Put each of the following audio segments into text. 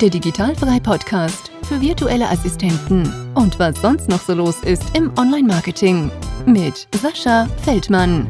der Digitalfrei Podcast für virtuelle Assistenten und was sonst noch so los ist im Online-Marketing mit Sascha Feldmann.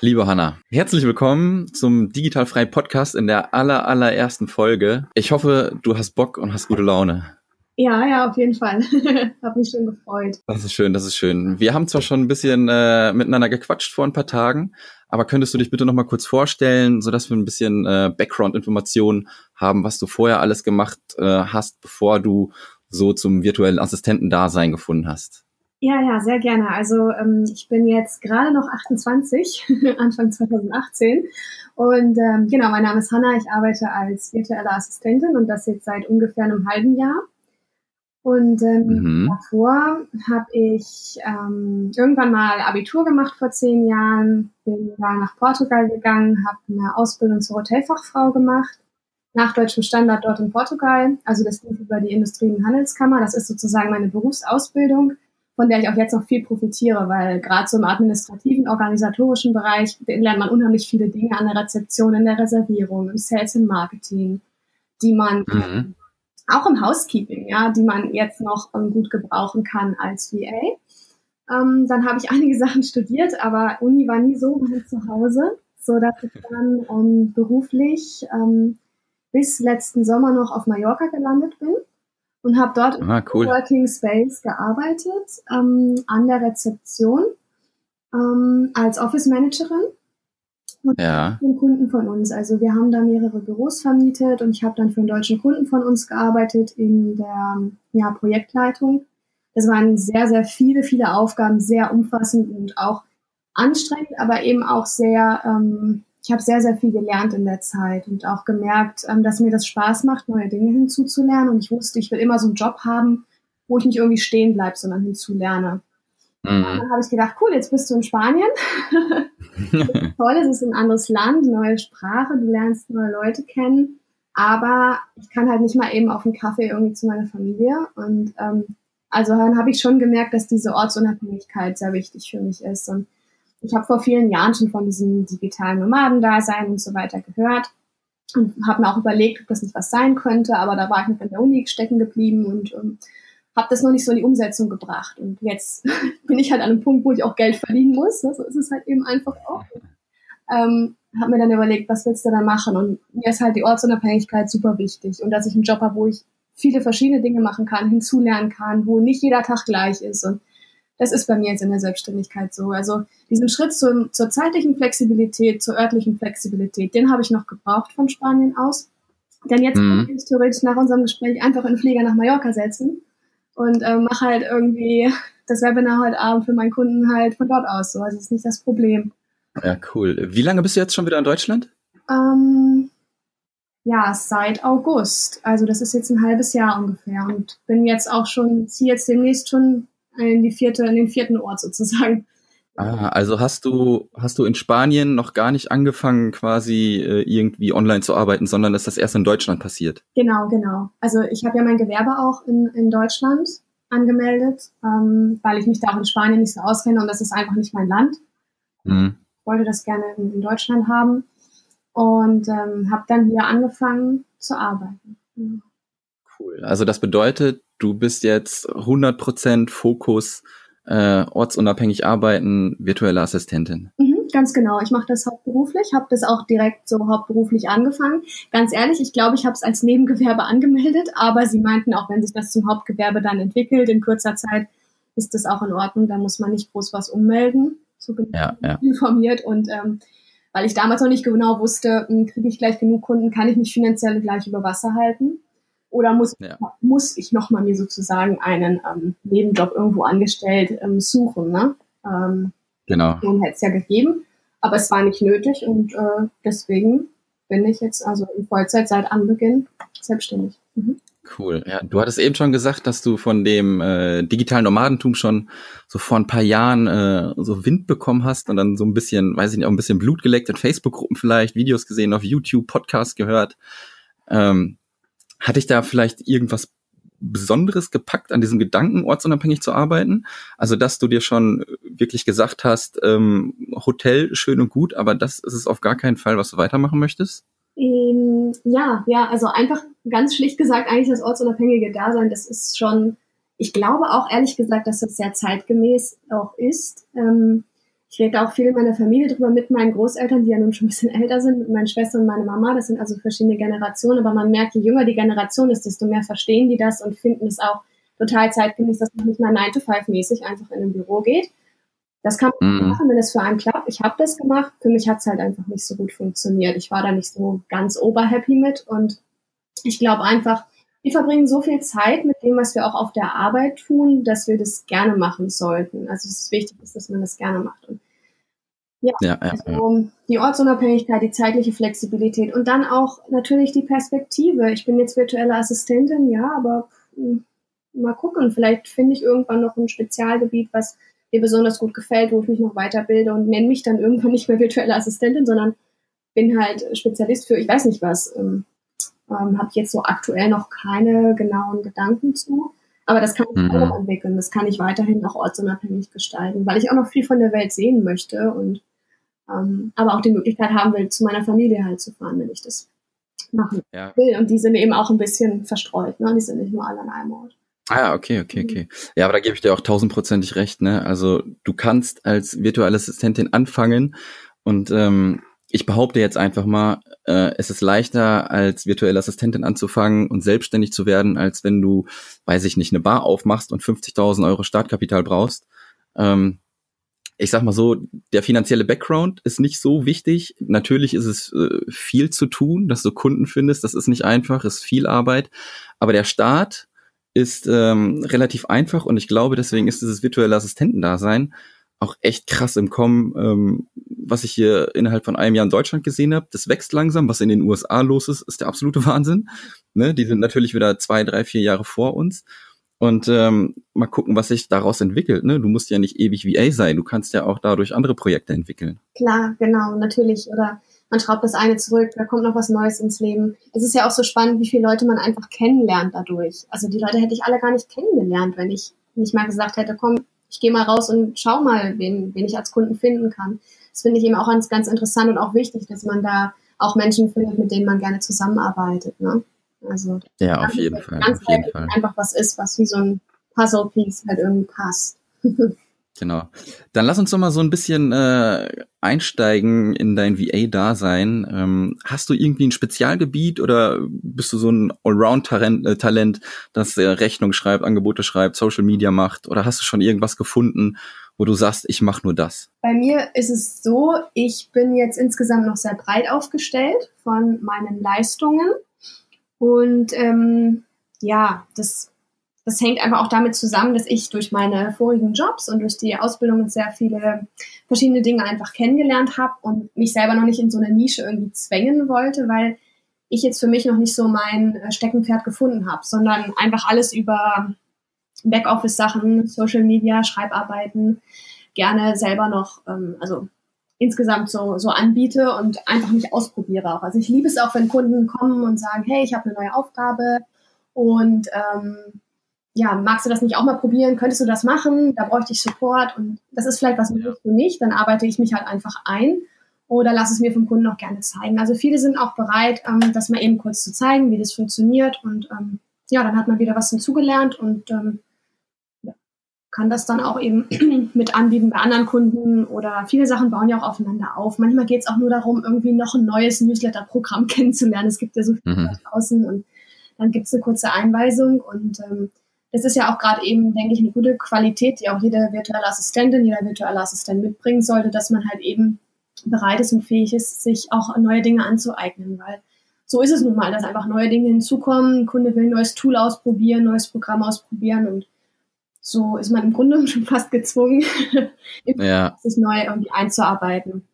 Liebe Hanna, herzlich willkommen zum Digitalfrei Podcast in der aller, allerersten Folge. Ich hoffe, du hast Bock und hast gute Laune. Ja, ja, auf jeden Fall. Hab mich schon gefreut. Das ist schön, das ist schön. Wir haben zwar schon ein bisschen äh, miteinander gequatscht vor ein paar Tagen, aber könntest du dich bitte noch mal kurz vorstellen, so dass wir ein bisschen äh, Background-Informationen haben, was du vorher alles gemacht äh, hast, bevor du so zum virtuellen Assistentendasein gefunden hast? Ja, ja, sehr gerne. Also ähm, ich bin jetzt gerade noch 28, Anfang 2018. Und ähm, genau, mein Name ist Hanna. Ich arbeite als virtuelle Assistentin und das jetzt seit ungefähr einem halben Jahr. Und ähm, mhm. davor habe ich ähm, irgendwann mal Abitur gemacht vor zehn Jahren, bin da nach Portugal gegangen, habe eine Ausbildung zur Hotelfachfrau gemacht, nach deutschem Standard dort in Portugal. Also das lief über die Industrie- und Handelskammer. Das ist sozusagen meine Berufsausbildung, von der ich auch jetzt noch viel profitiere, weil gerade so im administrativen, organisatorischen Bereich lernt man unheimlich viele Dinge an der Rezeption, in der Reservierung, im Sales und Marketing, die man mhm auch im Housekeeping, ja, die man jetzt noch ähm, gut gebrauchen kann als VA. Ähm, dann habe ich einige Sachen studiert, aber Uni war nie so mein Zuhause, so dass ich dann ähm, beruflich ähm, bis letzten Sommer noch auf Mallorca gelandet bin und habe dort ah, cool. im Working Space gearbeitet ähm, an der Rezeption ähm, als Office Managerin ja. den Kunden von uns. Also wir haben da mehrere Büros vermietet und ich habe dann für einen deutschen Kunden von uns gearbeitet in der ja, Projektleitung. Das waren sehr, sehr viele, viele Aufgaben, sehr umfassend und auch anstrengend, aber eben auch sehr, ähm, ich habe sehr, sehr viel gelernt in der Zeit und auch gemerkt, ähm, dass mir das Spaß macht, neue Dinge hinzuzulernen. Und ich wusste, ich will immer so einen Job haben, wo ich nicht irgendwie stehen bleibe, sondern hinzulerne. Mhm. Dann habe ich gedacht, cool, jetzt bist du in Spanien. toll, es ist ein anderes Land, neue Sprache, du lernst neue Leute kennen. Aber ich kann halt nicht mal eben auf einen Kaffee irgendwie zu meiner Familie. Und ähm, also dann habe ich schon gemerkt, dass diese Ortsunabhängigkeit sehr wichtig für mich ist. Und ich habe vor vielen Jahren schon von diesem digitalen Nomadendasein und so weiter gehört und habe mir auch überlegt, ob das nicht was sein könnte. Aber da war ich noch in der Uni stecken geblieben und ähm, habe das noch nicht so in die Umsetzung gebracht. Und jetzt bin ich halt an einem Punkt, wo ich auch Geld verdienen muss. So ist es halt eben einfach auch. Ähm, habe mir dann überlegt, was willst du da machen? Und mir ist halt die Ortsunabhängigkeit super wichtig. Und dass ich einen Job habe, wo ich viele verschiedene Dinge machen kann, hinzulernen kann, wo nicht jeder Tag gleich ist. Und das ist bei mir jetzt in der Selbstständigkeit so. Also diesen Schritt zum, zur zeitlichen Flexibilität, zur örtlichen Flexibilität, den habe ich noch gebraucht von Spanien aus. Denn jetzt mhm. kann ich theoretisch nach unserem Gespräch einfach in den Flieger nach Mallorca setzen und äh, mache halt irgendwie das Webinar heute Abend für meinen Kunden halt von dort aus. So, also das ist nicht das Problem. Ja, cool. Wie lange bist du jetzt schon wieder in Deutschland? Ähm, ja, seit August. Also das ist jetzt ein halbes Jahr ungefähr und bin jetzt auch schon, ziehe jetzt demnächst schon in die vierte, in den vierten Ort sozusagen. Ah, also hast du, hast du in Spanien noch gar nicht angefangen, quasi äh, irgendwie online zu arbeiten, sondern ist das erst in Deutschland passiert? Genau, genau. Also ich habe ja mein Gewerbe auch in, in Deutschland angemeldet, ähm, weil ich mich da auch in Spanien nicht so auskenne und das ist einfach nicht mein Land. Mhm. Ich wollte das gerne in, in Deutschland haben und ähm, habe dann hier angefangen zu arbeiten. Ja. Cool. Also das bedeutet, du bist jetzt 100% Fokus äh, ortsunabhängig arbeiten, virtuelle Assistentin. Mhm, ganz genau. Ich mache das hauptberuflich, habe das auch direkt so hauptberuflich angefangen. Ganz ehrlich, ich glaube, ich habe es als Nebengewerbe angemeldet, aber sie meinten auch, wenn sich das zum Hauptgewerbe dann entwickelt in kurzer Zeit, ist das auch in Ordnung. Da muss man nicht groß was ummelden. So bin ja, ja. informiert und ähm, weil ich damals noch nicht genau wusste, hm, kriege ich gleich genug Kunden, kann ich mich finanziell gleich über Wasser halten. Oder muss, ja. muss ich nochmal mir sozusagen einen ähm, Nebenjob irgendwo angestellt ähm, suchen? Ne? Ähm, genau. hätte es ja gegeben, aber es war nicht nötig und äh, deswegen bin ich jetzt also in Vollzeit seit Anbeginn selbstständig. Mhm. Cool. Ja, du hattest eben schon gesagt, dass du von dem äh, digitalen Nomadentum schon so vor ein paar Jahren äh, so Wind bekommen hast und dann so ein bisschen, weiß ich nicht, auch ein bisschen Blut geleckt in Facebook-Gruppen vielleicht, Videos gesehen, auf YouTube, Podcasts gehört. Ähm, hat dich da vielleicht irgendwas Besonderes gepackt an diesem Gedanken, ortsunabhängig zu arbeiten? Also, dass du dir schon wirklich gesagt hast, ähm, Hotel schön und gut, aber das ist es auf gar keinen Fall, was du weitermachen möchtest? Ähm, ja, ja, also einfach ganz schlicht gesagt, eigentlich das ortsunabhängige Dasein, das ist schon, ich glaube auch ehrlich gesagt, dass das sehr zeitgemäß auch ist. Ähm, ich rede auch viel in meiner Familie drüber mit meinen Großeltern, die ja nun schon ein bisschen älter sind, mit meinen Schwestern und meiner Mama. Das sind also verschiedene Generationen, aber man merkt, je jünger die Generation ist, desto mehr verstehen die das und finden es auch total zeitgemäß, dass man nicht mehr 9 to 5 mäßig einfach in ein Büro geht. Das kann man mhm. machen, wenn es für einen klappt. Ich habe das gemacht. Für mich hat es halt einfach nicht so gut funktioniert. Ich war da nicht so ganz oberhappy mit und ich glaube einfach, wir verbringen so viel Zeit mit dem, was wir auch auf der Arbeit tun, dass wir das gerne machen sollten. Also es ist wichtig, dass man das gerne macht. Und ja, ja, ja, also die Ortsunabhängigkeit, die zeitliche Flexibilität und dann auch natürlich die Perspektive. Ich bin jetzt virtuelle Assistentin, ja, aber hm, mal gucken, vielleicht finde ich irgendwann noch ein Spezialgebiet, was mir besonders gut gefällt, wo ich mich noch weiterbilde und nenne mich dann irgendwann nicht mehr virtuelle Assistentin, sondern bin halt Spezialist für ich weiß nicht was. Ähm, ähm, Habe ich jetzt so aktuell noch keine genauen Gedanken zu. Aber das kann ich mhm. auch entwickeln. Das kann ich weiterhin auch ortsunabhängig gestalten, weil ich auch noch viel von der Welt sehen möchte und ähm, aber auch die Möglichkeit haben will, zu meiner Familie halt zu fahren, wenn ich das machen ja. will. Und die sind eben auch ein bisschen verstreut, ne? Die sind nicht nur alle an einem Ort. Ah, okay, okay, okay. Ja, aber da gebe ich dir auch tausendprozentig recht, ne? Also du kannst als virtuelle Assistentin anfangen und ähm, ich behaupte jetzt einfach mal, äh, es ist leichter, als virtuelle Assistentin anzufangen und selbstständig zu werden, als wenn du, weiß ich nicht, eine Bar aufmachst und 50.000 Euro Startkapital brauchst. Ähm, ich sag mal so, der finanzielle Background ist nicht so wichtig. Natürlich ist es äh, viel zu tun, dass du Kunden findest. Das ist nicht einfach, ist viel Arbeit. Aber der Start ist ähm, relativ einfach und ich glaube, deswegen ist dieses virtuelle Assistentendasein auch echt krass im Kommen, ähm, was ich hier innerhalb von einem Jahr in Deutschland gesehen habe. Das wächst langsam. Was in den USA los ist, ist der absolute Wahnsinn. Ne? Die sind natürlich wieder zwei, drei, vier Jahre vor uns. Und ähm, mal gucken, was sich daraus entwickelt. Ne? Du musst ja nicht ewig VA sein. Du kannst ja auch dadurch andere Projekte entwickeln. Klar, genau, natürlich. Oder man schraubt das eine zurück, da kommt noch was Neues ins Leben. Es ist ja auch so spannend, wie viele Leute man einfach kennenlernt dadurch. Also die Leute hätte ich alle gar nicht kennengelernt, wenn ich nicht mal gesagt hätte, komm, ich gehe mal raus und schau mal, wen, wen ich als Kunden finden kann. Das finde ich eben auch ganz, ganz interessant und auch wichtig, dass man da auch Menschen findet, mit denen man gerne zusammenarbeitet. Ne? Also ja, auf jeden Fall. Ganz auf jeden Fall. einfach was ist, was wie so ein Puzzle-Piece halt irgendwie passt. Genau. Dann lass uns doch mal so ein bisschen äh, einsteigen in dein VA-Dasein. Ähm, hast du irgendwie ein Spezialgebiet oder bist du so ein Allround-Talent, äh, das äh, Rechnung schreibt, Angebote schreibt, Social Media macht? Oder hast du schon irgendwas gefunden, wo du sagst, ich mache nur das? Bei mir ist es so, ich bin jetzt insgesamt noch sehr breit aufgestellt von meinen Leistungen. Und ähm, ja, das das hängt einfach auch damit zusammen, dass ich durch meine vorigen Jobs und durch die Ausbildung sehr viele verschiedene Dinge einfach kennengelernt habe und mich selber noch nicht in so eine Nische irgendwie zwängen wollte, weil ich jetzt für mich noch nicht so mein äh, Steckenpferd gefunden habe, sondern einfach alles über Backoffice-Sachen, Social Media, Schreibarbeiten gerne selber noch, ähm, also insgesamt so, so anbiete und einfach mich ausprobiere auch. Also ich liebe es auch, wenn Kunden kommen und sagen, hey, ich habe eine neue Aufgabe und ähm, ja, magst du das nicht auch mal probieren? Könntest du das machen? Da bräuchte ich Support und das ist vielleicht was ja. für mich. Dann arbeite ich mich halt einfach ein oder lass es mir vom Kunden auch gerne zeigen. Also viele sind auch bereit, ähm, das mal eben kurz zu zeigen, wie das funktioniert und ähm, ja, dann hat man wieder was hinzugelernt und ähm, ja, kann das dann auch eben mit anbieten bei anderen Kunden oder viele Sachen bauen ja auch aufeinander auf. Manchmal geht es auch nur darum, irgendwie noch ein neues Newsletter-Programm kennenzulernen. Es gibt ja so viel mhm. draußen und dann gibt es eine kurze Einweisung und ähm, das ist ja auch gerade eben, denke ich, eine gute Qualität, die auch jede virtuelle Assistentin, jeder virtuelle Assistent mitbringen sollte, dass man halt eben bereit ist und fähig ist, sich auch neue Dinge anzueignen, weil so ist es nun mal, dass einfach neue Dinge hinzukommen, ein Kunde will ein neues Tool ausprobieren, neues Programm ausprobieren und so ist man im Grunde schon fast gezwungen, ja. sich neu irgendwie einzuarbeiten.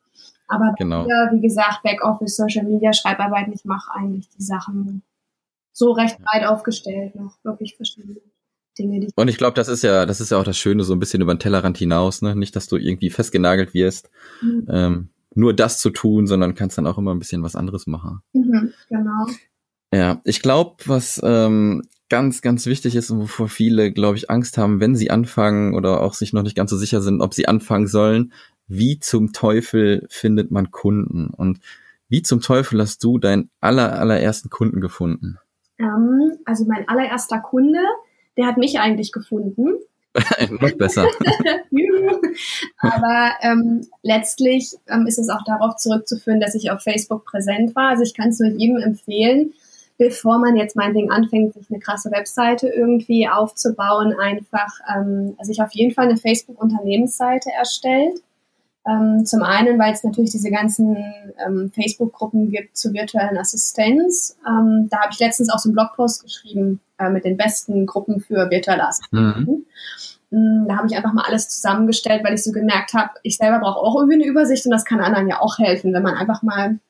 Aber genau. hier, wie gesagt, Backoffice, Social Media, Schreibarbeiten, ich mache eigentlich die Sachen so recht breit aufgestellt, noch wirklich verschiedene. Dinge, die Und ich glaube, das ist ja, das ist ja auch das Schöne, so ein bisschen über den Tellerrand hinaus, ne? Nicht, dass du irgendwie festgenagelt wirst, mhm. ähm, nur das zu tun, sondern kannst dann auch immer ein bisschen was anderes machen. Mhm, genau. Ja, ich glaube, was ähm, ganz, ganz wichtig ist und wovor viele, glaube ich, Angst haben, wenn sie anfangen oder auch sich noch nicht ganz so sicher sind, ob sie anfangen sollen. Wie zum Teufel findet man Kunden? Und wie zum Teufel hast du deinen aller, allerersten Kunden gefunden? Ähm, also mein allererster Kunde, der hat mich eigentlich gefunden. Noch besser. Aber ähm, letztlich ähm, ist es auch darauf zurückzuführen, dass ich auf Facebook präsent war. Also ich kann es nur jedem empfehlen, bevor man jetzt meinetwegen anfängt, sich eine krasse Webseite irgendwie aufzubauen, einfach ähm, sich auf jeden Fall eine Facebook-Unternehmensseite erstellt. Ähm, zum einen, weil es natürlich diese ganzen ähm, Facebook-Gruppen gibt zur virtuellen Assistenz. Ähm, da habe ich letztens auch so einen Blogpost geschrieben äh, mit den besten Gruppen für virtuelle Assistenten. Mhm. Da habe ich einfach mal alles zusammengestellt, weil ich so gemerkt habe, ich selber brauche auch irgendwie eine Übersicht und das kann anderen ja auch helfen, wenn man einfach mal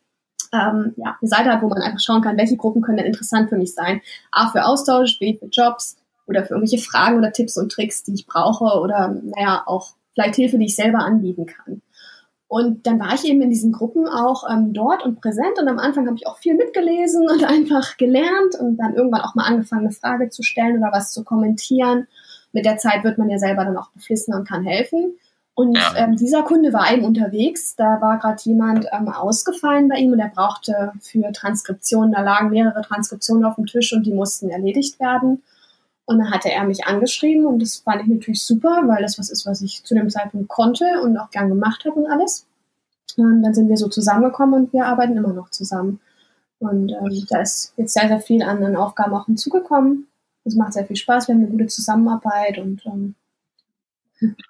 ähm, ja, eine Seite hat, wo man einfach schauen kann, welche Gruppen können denn interessant für mich sein. A für Austausch, B für Jobs oder für irgendwelche Fragen oder Tipps und Tricks, die ich brauche oder naja, auch vielleicht Hilfe, die ich selber anbieten kann. Und dann war ich eben in diesen Gruppen auch ähm, dort und präsent und am Anfang habe ich auch viel mitgelesen und einfach gelernt und dann irgendwann auch mal angefangen, eine Frage zu stellen oder was zu kommentieren. Mit der Zeit wird man ja selber dann auch beflissener und kann helfen. Und ja. ähm, dieser Kunde war eben unterwegs, da war gerade jemand ähm, ausgefallen bei ihm und er brauchte für Transkriptionen, da lagen mehrere Transkriptionen auf dem Tisch und die mussten erledigt werden. Und dann hatte er mich angeschrieben und das fand ich natürlich super, weil das was ist, was ich zu dem Zeitpunkt konnte und auch gern gemacht habe und alles. Und dann sind wir so zusammengekommen und wir arbeiten immer noch zusammen. Und ähm, da ist jetzt sehr, sehr viel an den Aufgaben auch hinzugekommen. Es macht sehr viel Spaß, wir haben eine gute Zusammenarbeit und ähm,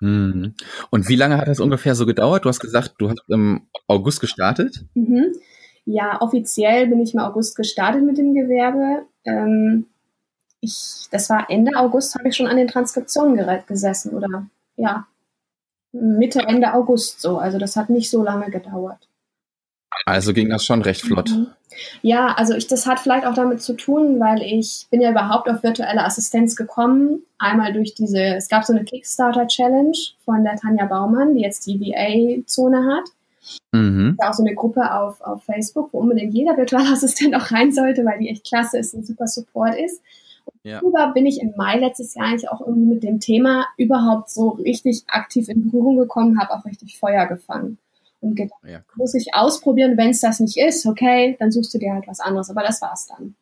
hm. Und wie lange hat das ungefähr so gedauert? Du hast gesagt, du hast im August gestartet. Mhm. Ja, offiziell bin ich im August gestartet mit dem Gewerbe. Ähm, ich, das war Ende August, habe ich schon an den Transkriptionen gesessen oder ja, Mitte, Ende August so. Also das hat nicht so lange gedauert. Also ging das schon recht flott. Mhm. Ja, also ich, das hat vielleicht auch damit zu tun, weil ich bin ja überhaupt auf virtuelle Assistenz gekommen. Einmal durch diese, es gab so eine Kickstarter-Challenge von der Tanja Baumann, die jetzt die VA-Zone hat. Mhm. Auch so eine Gruppe auf, auf Facebook, wo unbedingt jeder virtuelle Assistent auch rein sollte, weil die echt klasse ist und super Support ist. Ja. Darüber bin ich im Mai letztes Jahr eigentlich auch irgendwie mit dem Thema überhaupt so richtig aktiv in Berührung gekommen, habe auch richtig Feuer gefangen und gedacht, ja, cool. muss ich ausprobieren, wenn es das nicht ist, okay, dann suchst du dir halt was anderes. Aber das war's dann.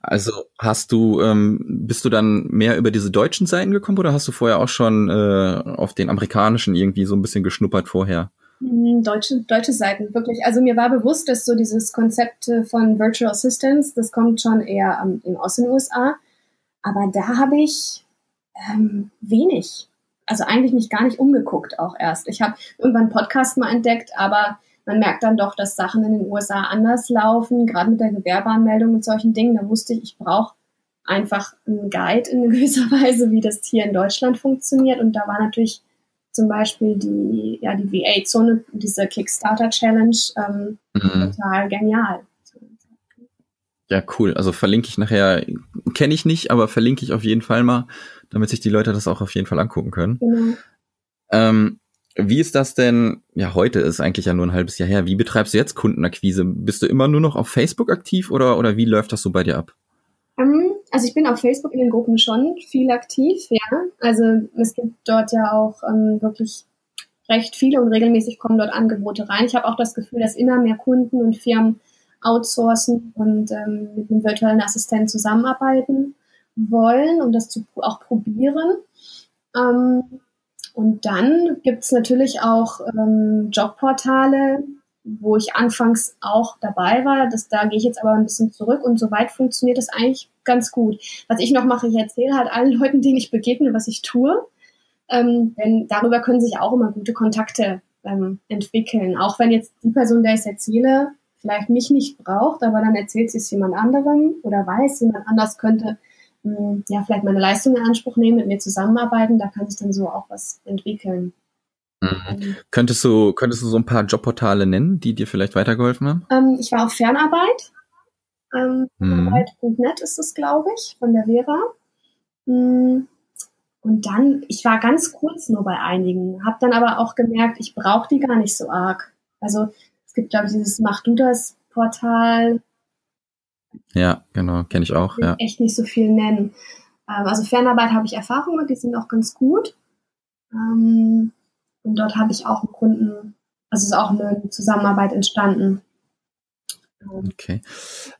Also hast du, ähm, bist du dann mehr über diese deutschen Seiten gekommen oder hast du vorher auch schon äh, auf den amerikanischen irgendwie so ein bisschen geschnuppert vorher? Hm, deutsche, deutsche Seiten, wirklich. Also mir war bewusst, dass so dieses Konzept von Virtual Assistance, das kommt schon eher ähm, aus den USA. Aber da habe ich ähm, wenig also eigentlich mich gar nicht umgeguckt auch erst. Ich habe irgendwann Podcast mal entdeckt, aber man merkt dann doch, dass Sachen in den USA anders laufen, gerade mit der Gewerbeanmeldung und solchen Dingen. Da wusste ich, ich brauche einfach einen Guide in gewisser Weise, wie das hier in Deutschland funktioniert. Und da war natürlich zum Beispiel die, ja, die VA-Zone, diese Kickstarter-Challenge ähm, mhm. total genial. Ja, cool. Also verlinke ich nachher, kenne ich nicht, aber verlinke ich auf jeden Fall mal damit sich die Leute das auch auf jeden Fall angucken können. Genau. Ähm, wie ist das denn? Ja, heute ist eigentlich ja nur ein halbes Jahr her. Wie betreibst du jetzt Kundenakquise? Bist du immer nur noch auf Facebook aktiv oder, oder wie läuft das so bei dir ab? Um, ähm, also ich bin auf Facebook in den Gruppen schon viel aktiv, ja. Also es gibt dort ja auch ähm, wirklich recht viele und regelmäßig kommen dort Angebote rein. Ich habe auch das Gefühl, dass immer mehr Kunden und Firmen outsourcen und ähm, mit einem virtuellen Assistenten zusammenarbeiten wollen und das zu, auch probieren. Ähm, und dann gibt es natürlich auch ähm, Jobportale, wo ich anfangs auch dabei war. Das, da gehe ich jetzt aber ein bisschen zurück und soweit funktioniert das eigentlich ganz gut. Was ich noch mache, ich erzähle halt allen Leuten, denen ich begegne, was ich tue. Ähm, denn darüber können sich auch immer gute Kontakte ähm, entwickeln. Auch wenn jetzt die Person, der ich es erzähle, vielleicht mich nicht braucht, aber dann erzählt sie es jemand anderem oder weiß, jemand anders könnte hm, ja, vielleicht meine Leistung in Anspruch nehmen, mit mir zusammenarbeiten, da kann sich dann so auch was entwickeln. Mhm. Ähm, könntest du, könntest du so ein paar Jobportale nennen, die dir vielleicht weitergeholfen haben? Ähm, ich war auf Fernarbeit. Ähm, mhm. Ist es, glaube ich, von der Vera. Mhm. Und dann, ich war ganz kurz nur bei einigen, habe dann aber auch gemerkt, ich brauche die gar nicht so arg. Also es gibt, glaube ich, dieses Mach du das Portal, Ja, genau, kenne ich auch. Ja. Echt nicht so viel nennen. Ähm, also Fernarbeit habe ich Erfahrung mit, die sind auch ganz gut. Ähm, und dort habe ich auch einen Kunden, also ist auch eine Zusammenarbeit entstanden. Okay.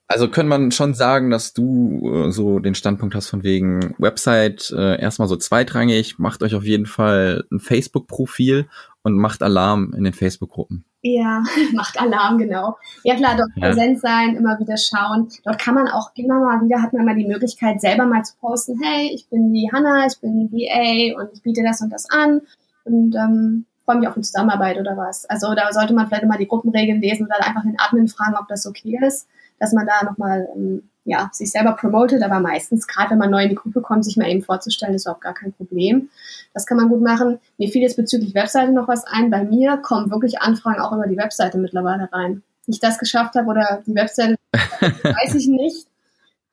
Also kann man schon sagen, dass du äh, so den Standpunkt hast von wegen Website äh, erstmal so zweitrangig, macht euch auf jeden Fall ein Facebook-Profil und macht Alarm in den Facebook-Gruppen. Ja, macht Alarm, genau. Ja klar, dort ja. präsent sein, immer wieder schauen. Dort kann man auch immer mal wieder, hat man mal die Möglichkeit, selber mal zu posten, hey, ich bin die Hanna, ich bin die VA und ich biete das und das an. Und ähm, freue mich auf eine Zusammenarbeit oder was. Also da sollte man vielleicht mal die Gruppenregeln lesen oder einfach den Admin fragen, ob das okay ist, dass man da nochmal ähm, ja, sich selber promotet, aber meistens, gerade wenn man neu in die Gruppe kommt, sich mal eben vorzustellen, ist überhaupt gar kein Problem. Das kann man gut machen. Mir fiel jetzt bezüglich Webseite noch was ein. Bei mir kommen wirklich Anfragen auch über die Webseite mittlerweile rein. Ich das geschafft habe oder die Webseite, weiß ich nicht.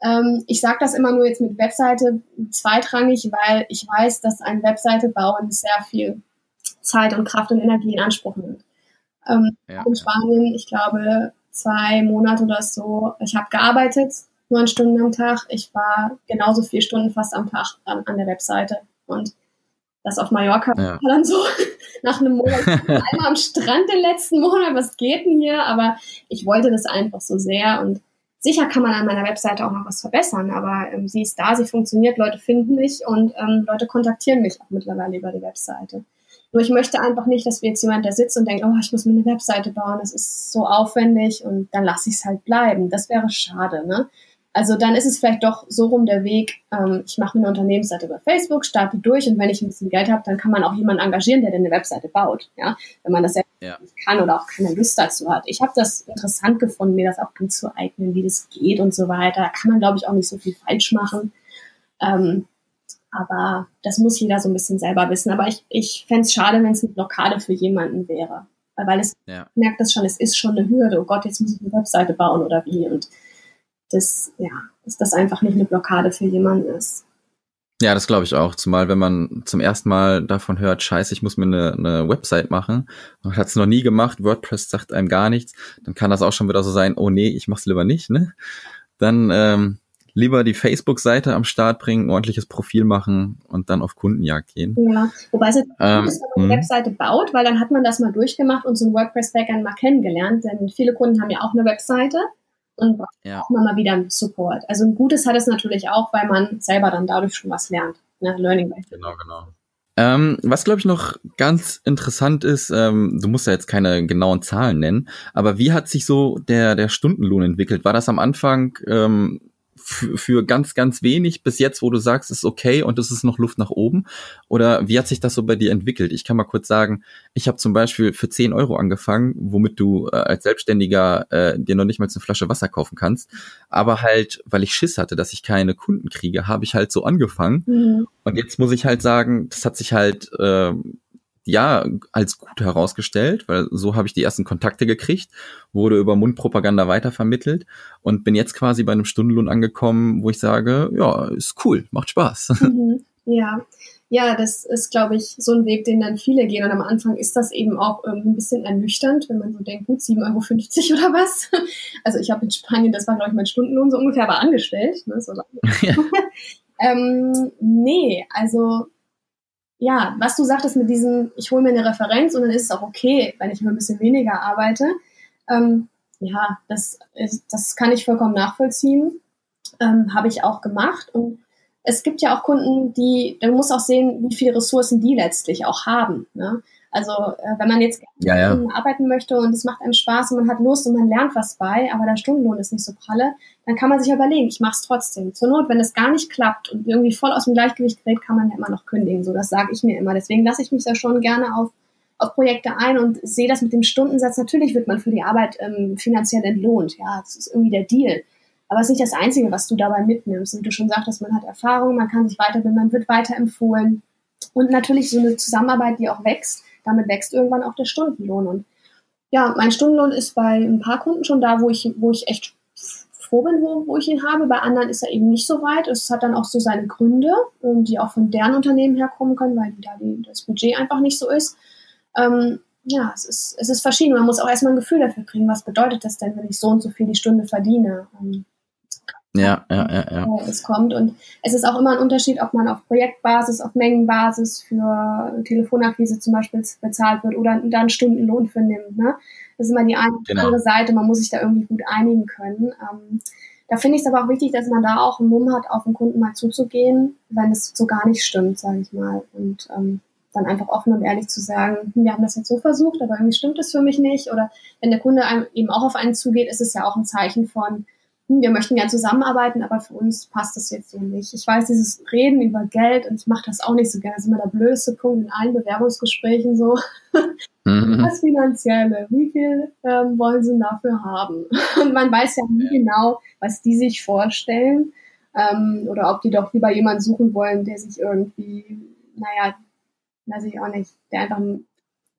Ähm, ich sage das immer nur jetzt mit Webseite zweitrangig, weil ich weiß, dass ein Webseite bauen sehr viel Zeit und Kraft und Energie in Anspruch nimmt. Ähm, ja. In Spanien, ich glaube, zwei Monate oder so, ich habe gearbeitet, neun Stunden am Tag. Ich war genauso vier Stunden fast am Tag an, an der Webseite. Und das auf Mallorca ja. war dann so nach einem Monat einmal am Strand den letzten Monat, was geht denn hier? Aber ich wollte das einfach so sehr und sicher kann man an meiner Webseite auch noch was verbessern, aber ähm, sie ist da, sie funktioniert, Leute finden mich und ähm, Leute kontaktieren mich auch mittlerweile über die Webseite. Nur ich möchte einfach nicht, dass wir jetzt jemand da sitzt und denkt, oh, ich muss mir eine Webseite bauen, das ist so aufwendig und dann lasse ich es halt bleiben. Das wäre schade, ne? Also dann ist es vielleicht doch so rum der Weg, ähm, ich mache mir eine Unternehmensseite über Facebook, starte durch und wenn ich ein bisschen Geld habe, dann kann man auch jemanden engagieren, der eine Webseite baut. Ja? Wenn man das ja, nicht kann oder auch keine Lust dazu hat. Ich habe das interessant gefunden, mir das auch anzueignen, wie das geht und so weiter. Da kann man, glaube ich, auch nicht so viel falsch machen. Ähm, aber das muss jeder so ein bisschen selber wissen. Aber ich, ich fände es schade, wenn es eine Blockade für jemanden wäre. Weil es ja. merkt das schon, es ist schon eine Hürde. Oh Gott, jetzt muss ich eine Webseite bauen oder wie. Und das, ja, dass das einfach nicht eine Blockade für jemanden ist. Ja, das glaube ich auch. Zumal wenn man zum ersten Mal davon hört, scheiße, ich muss mir eine, eine Website machen und hat es noch nie gemacht, WordPress sagt einem gar nichts, dann kann das auch schon wieder so sein, oh nee, ich mach's lieber nicht, ne? Dann ähm, lieber die Facebook-Seite am Start bringen, ein ordentliches Profil machen und dann auf Kundenjagd gehen. Ja, wobei es jetzt ähm, ist, wenn man eine Webseite baut, weil dann hat man das mal durchgemacht und so ein WordPress-Backend mal kennengelernt, denn viele Kunden haben ja auch eine Webseite und braucht ja. immer mal wieder einen Support. Also ein Gutes hat es natürlich auch, weil man selber dann dadurch schon was lernt. Ne? Learning by Genau, genau. Ähm, was glaube ich noch ganz interessant ist, ähm, du musst ja jetzt keine genauen Zahlen nennen, aber wie hat sich so der, der Stundenlohn entwickelt? War das am Anfang ähm, für ganz, ganz wenig bis jetzt, wo du sagst, ist okay und es ist noch Luft nach oben? Oder wie hat sich das so bei dir entwickelt? Ich kann mal kurz sagen, ich habe zum Beispiel für 10 Euro angefangen, womit du äh, als Selbstständiger äh, dir noch nicht mal eine Flasche Wasser kaufen kannst. Aber halt, weil ich Schiss hatte, dass ich keine Kunden kriege, habe ich halt so angefangen. Mhm. Und jetzt muss ich halt sagen, das hat sich halt äh, ja als gut herausgestellt, weil so habe ich die ersten Kontakte gekriegt, wurde über Mundpropaganda weitervermittelt und bin jetzt quasi bei einem Stundenlohn angekommen, wo ich sage, ja, ist cool, macht Spaß. Mhm, ja. Ja, das ist, glaube ich, so ein Weg, den dann viele gehen. Und am Anfang ist das eben auch ein bisschen ernüchternd, wenn man so denkt, gut, 7,50 Euro oder was. Also ich habe in Spanien, das war, glaube ich, mein Stundenlohn so ungefähr, aber angestellt. Ne, so ja. ähm, nee, also ja, was du sagtest mit diesem, ich hole mir eine Referenz und dann ist es auch okay, wenn ich nur ein bisschen weniger arbeite. Ähm, ja, das, ist, das kann ich vollkommen nachvollziehen. Ähm, Habe ich auch gemacht. Und es gibt ja auch Kunden, die, da muss auch sehen, wie viele Ressourcen die letztlich auch haben. Ne? Also äh, wenn man jetzt ja, ja. arbeiten möchte und es macht einem Spaß und man hat Lust und man lernt was bei, aber der Stundenlohn ist nicht so pralle, dann kann man sich überlegen, ich mache es trotzdem. Zur Not, wenn es gar nicht klappt und irgendwie voll aus dem Gleichgewicht gerät, kann man ja immer noch kündigen. So, das sage ich mir immer. Deswegen lasse ich mich da schon gerne auf, auf Projekte ein und sehe das mit dem Stundensatz. Natürlich wird man für die Arbeit ähm, finanziell entlohnt. Ja, das ist irgendwie der Deal. Aber es ist nicht das Einzige, was du dabei mitnimmst. Und du schon sagtest, man hat Erfahrung, man kann sich weiterbilden, man wird weiterempfohlen. Und natürlich so eine Zusammenarbeit, die auch wächst damit wächst irgendwann auch der Stundenlohn. Und ja, mein Stundenlohn ist bei ein paar Kunden schon da, wo ich, wo ich echt froh bin, wo, wo ich ihn habe. Bei anderen ist er eben nicht so weit. Es hat dann auch so seine Gründe, ähm, die auch von deren Unternehmen herkommen können, weil da das Budget einfach nicht so ist. Ähm, ja, es ist, es ist verschieden. Man muss auch erstmal ein Gefühl dafür kriegen, was bedeutet das denn, wenn ich so und so viel die Stunde verdiene. Ähm, ja, ja, ja, ja. Es kommt. Und es ist auch immer ein Unterschied, ob man auf Projektbasis, auf Mengenbasis für Telefonakquise zum Beispiel bezahlt wird oder da einen Stundenlohn für nimmt. Ne? Das ist immer die eine genau. andere Seite. Man muss sich da irgendwie gut einigen können. Ähm, da finde ich es aber auch wichtig, dass man da auch einen Mumm hat, auf den Kunden mal zuzugehen, wenn es so gar nicht stimmt, sage ich mal. Und ähm, dann einfach offen und ehrlich zu sagen, hm, wir haben das jetzt so versucht, aber irgendwie stimmt es für mich nicht. Oder wenn der Kunde eben auch auf einen zugeht, ist es ja auch ein Zeichen von, wir möchten ja zusammenarbeiten, aber für uns passt das jetzt so nicht. Ich weiß, dieses Reden über Geld, und ich mache das auch nicht so gerne, das ist immer der blödeste Punkt in allen Bewerbungsgesprächen so. Mhm. Das Finanzielle, wie viel ähm, wollen sie dafür haben? Und man weiß ja nie genau, was die sich vorstellen. Ähm, oder ob die doch lieber jemanden suchen wollen, der sich irgendwie, naja, weiß ich auch nicht, der einfach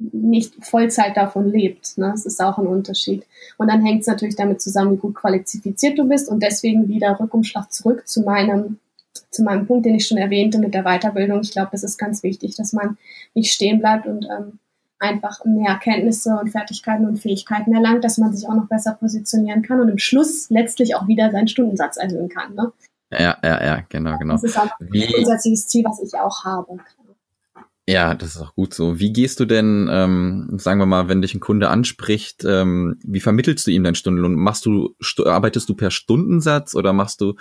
nicht Vollzeit davon lebt. Ne? Das ist auch ein Unterschied. Und dann hängt es natürlich damit zusammen, wie gut qualifiziert du bist und deswegen wieder Rückumschlag zurück zu meinem zu meinem Punkt, den ich schon erwähnte mit der Weiterbildung. Ich glaube, das ist ganz wichtig, dass man nicht stehen bleibt und ähm, einfach mehr Kenntnisse und Fertigkeiten und Fähigkeiten erlangt, dass man sich auch noch besser positionieren kann und im Schluss letztlich auch wieder seinen Stundensatz erhöhen kann. Ne? Ja, ja, ja, genau, genau. Das ist auch ein grundsätzliches Ziel, was ich auch habe. Ja, das ist auch gut so. Wie gehst du denn, ähm, sagen wir mal, wenn dich ein Kunde anspricht, ähm, wie vermittelst du ihm deinen Stundenlohn? Machst du, arbeitest du per Stundensatz oder machst du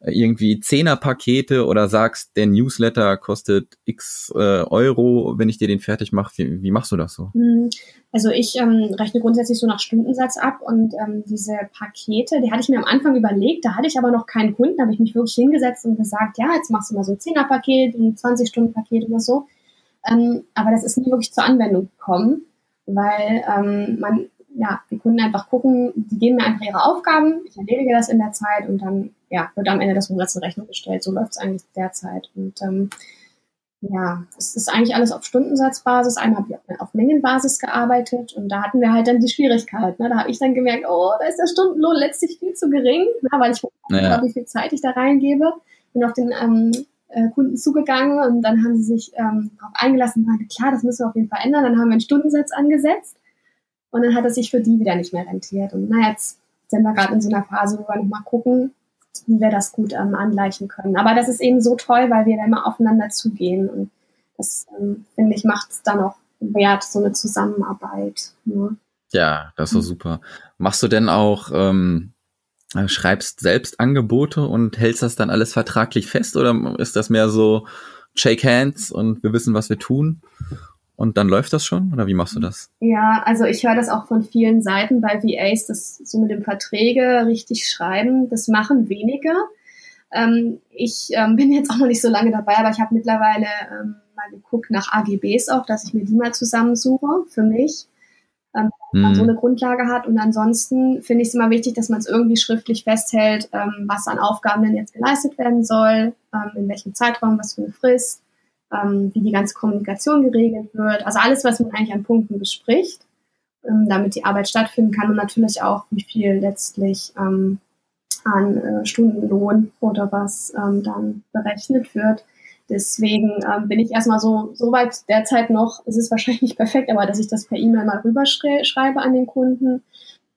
äh, irgendwie Zehnerpakete oder sagst, der Newsletter kostet x äh, Euro, wenn ich dir den fertig mache? Wie, wie machst du das so? Hm, also ich ähm, rechne grundsätzlich so nach Stundensatz ab und ähm, diese Pakete, die hatte ich mir am Anfang überlegt, da hatte ich aber noch keinen Kunden, da habe ich mich wirklich hingesetzt und gesagt, ja, jetzt machst du mal so ein Zehnerpaket, ein 20-Stunden-Paket oder so. Ähm, aber das ist nie wirklich zur Anwendung gekommen, weil ähm, man, ja, die Kunden einfach gucken, die geben mir einfach ihre Aufgaben, ich erledige das in der Zeit und dann ja, wird am Ende das Monats in Rechnung gestellt. So läuft es eigentlich derzeit. Und ähm, ja, es ist eigentlich alles auf Stundensatzbasis. Einmal habe ich auf Mengenbasis gearbeitet und da hatten wir halt dann die Schwierigkeit. Ne? Da habe ich dann gemerkt, oh, da ist der Stundenlohn letztlich viel zu gering, ne? weil ich ja. wie viel Zeit ich da reingebe. Bin auf den ähm, äh, Kunden zugegangen und dann haben sie sich ähm, darauf eingelassen und meinte, klar, das müssen wir auf jeden Fall ändern. Dann haben wir einen Stundensatz angesetzt und dann hat es sich für die wieder nicht mehr rentiert. Und na, jetzt sind wir gerade in so einer Phase, wo wir nochmal gucken, wie wir das gut ähm, angleichen können. Aber das ist eben so toll, weil wir da immer aufeinander zugehen und das, ähm, finde ich, macht es dann auch wert, so eine Zusammenarbeit. Ne? Ja, das ist mhm. super. Machst du denn auch ähm, äh, schreibst selbst Angebote und hältst das dann alles vertraglich fest oder ist das mehr so Shake Hands und wir wissen, was wir tun? Und dann läuft das schon oder wie machst du das? Ja, also ich höre das auch von vielen Seiten bei VAs, das so mit dem Verträge richtig schreiben, das machen wenige. Ähm, ich ähm, bin jetzt auch noch nicht so lange dabei, aber ich habe mittlerweile ähm, mal geguckt nach AGBs auch, dass ich mir die mal zusammensuche für mich ähm, mhm. man so eine Grundlage hat. Und ansonsten finde ich es immer wichtig, dass man es irgendwie schriftlich festhält, ähm, was an Aufgaben denn jetzt geleistet werden soll, ähm, in welchem Zeitraum, was für eine Frist, ähm, wie die ganze Kommunikation geregelt wird. Also alles, was man eigentlich an Punkten bespricht, ähm, damit die Arbeit stattfinden kann und natürlich auch, wie viel letztlich ähm, an äh, Stundenlohn oder was ähm, dann berechnet wird. Deswegen ähm, bin ich erstmal so, so weit derzeit noch, es ist wahrscheinlich nicht perfekt, aber dass ich das per E-Mail mal rüberschreibe an den Kunden.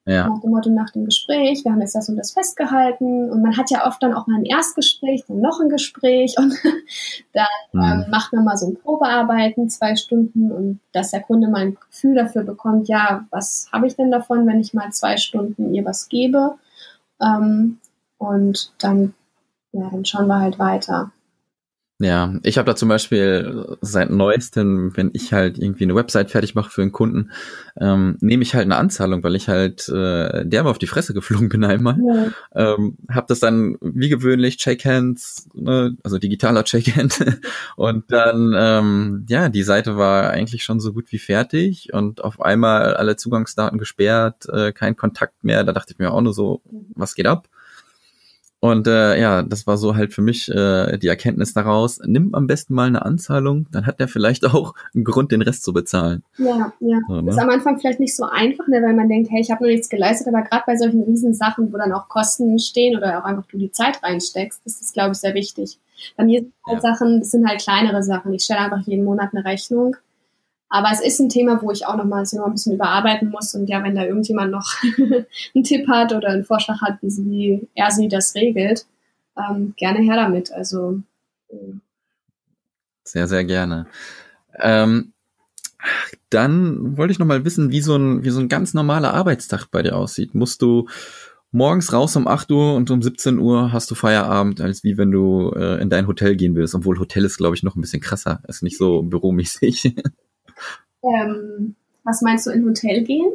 Ja. Nach dem Motto, nach dem Gespräch, wir haben jetzt das und das festgehalten und man hat ja oft dann auch mal ein Erstgespräch, dann noch ein Gespräch und dann mhm. ähm, macht man mal so ein Probearbeiten, zwei Stunden und dass der Kunde mal ein Gefühl dafür bekommt, ja, was habe ich denn davon, wenn ich mal zwei Stunden ihr was gebe ähm, und dann, ja, dann schauen wir halt weiter. Ja, ich habe da zum Beispiel seit neuestem, wenn ich halt irgendwie eine Website fertig mache für einen Kunden, ähm, nehme ich halt eine Anzahlung, weil ich halt äh, derbe auf die Fresse geflogen bin einmal. Ja. Ähm, habe das dann wie gewöhnlich Checkhands, ne, also digitaler Checkhand und dann ähm, ja, die Seite war eigentlich schon so gut wie fertig und auf einmal alle Zugangsdaten gesperrt, äh, kein Kontakt mehr. Da dachte ich mir auch nur so, was geht ab? Und äh, ja, das war so halt für mich äh, die Erkenntnis daraus, nimm am besten mal eine Anzahlung, dann hat der vielleicht auch einen Grund, den Rest zu bezahlen. Ja, ja. So, ne? Ist am Anfang vielleicht nicht so einfach, ne, weil man denkt, hey, ich habe noch nichts geleistet, aber gerade bei solchen Riesensachen, wo dann auch Kosten stehen oder auch einfach du die Zeit reinsteckst, ist das, glaube ich, sehr wichtig. Bei mir sind halt ja. Sachen, das sind halt kleinere Sachen. Ich stelle einfach jeden Monat eine Rechnung Aber es ist ein Thema, wo ich auch noch mal noch ein bisschen überarbeiten muss. Und ja, wenn da irgendjemand noch einen Tipp hat oder einen Vorschlag hat, wie, er sie das regelt, ähm, gerne her damit. Also sehr, sehr gerne. Ähm, dann wollte ich noch mal wissen, wie so ein, wie so ein ganz normaler Arbeitstag bei dir aussieht. Musst du morgens raus um 8 Uhr und um 17 Uhr hast du Feierabend, als wie wenn du äh, in dein Hotel gehen würdest. Obwohl Hotel ist, glaube ich, noch ein bisschen krasser. Ist nicht so büromäßig. Ähm, was meinst du in Hotel gehen?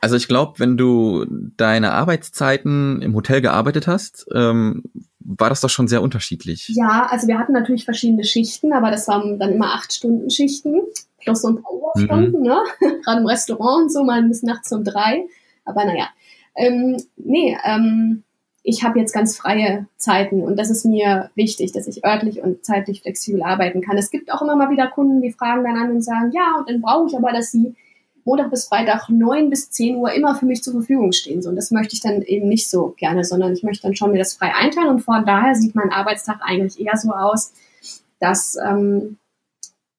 Also ich glaube, wenn du deine Arbeitszeiten im Hotel gearbeitet hast, ähm, war das doch schon sehr unterschiedlich. Ja, also wir hatten natürlich verschiedene Schichten, aber das waren dann immer acht Stunden Schichten plus so ein paar Überstunden, mhm. ne? Gerade im Restaurant und so, mal bis nachts um drei. Aber naja. Ähm, nee, ähm, ich habe jetzt ganz freie Zeiten und das ist mir wichtig, dass ich örtlich und zeitlich flexibel arbeiten kann. Es gibt auch immer mal wieder Kunden, die fragen dann an und sagen, ja, und dann brauche ich aber, dass sie Montag bis Freitag neun bis zehn Uhr immer für mich zur Verfügung stehen. So, und das möchte ich dann eben nicht so gerne, sondern ich möchte dann schon mir das frei einteilen und von daher sieht mein Arbeitstag eigentlich eher so aus, dass, ähm,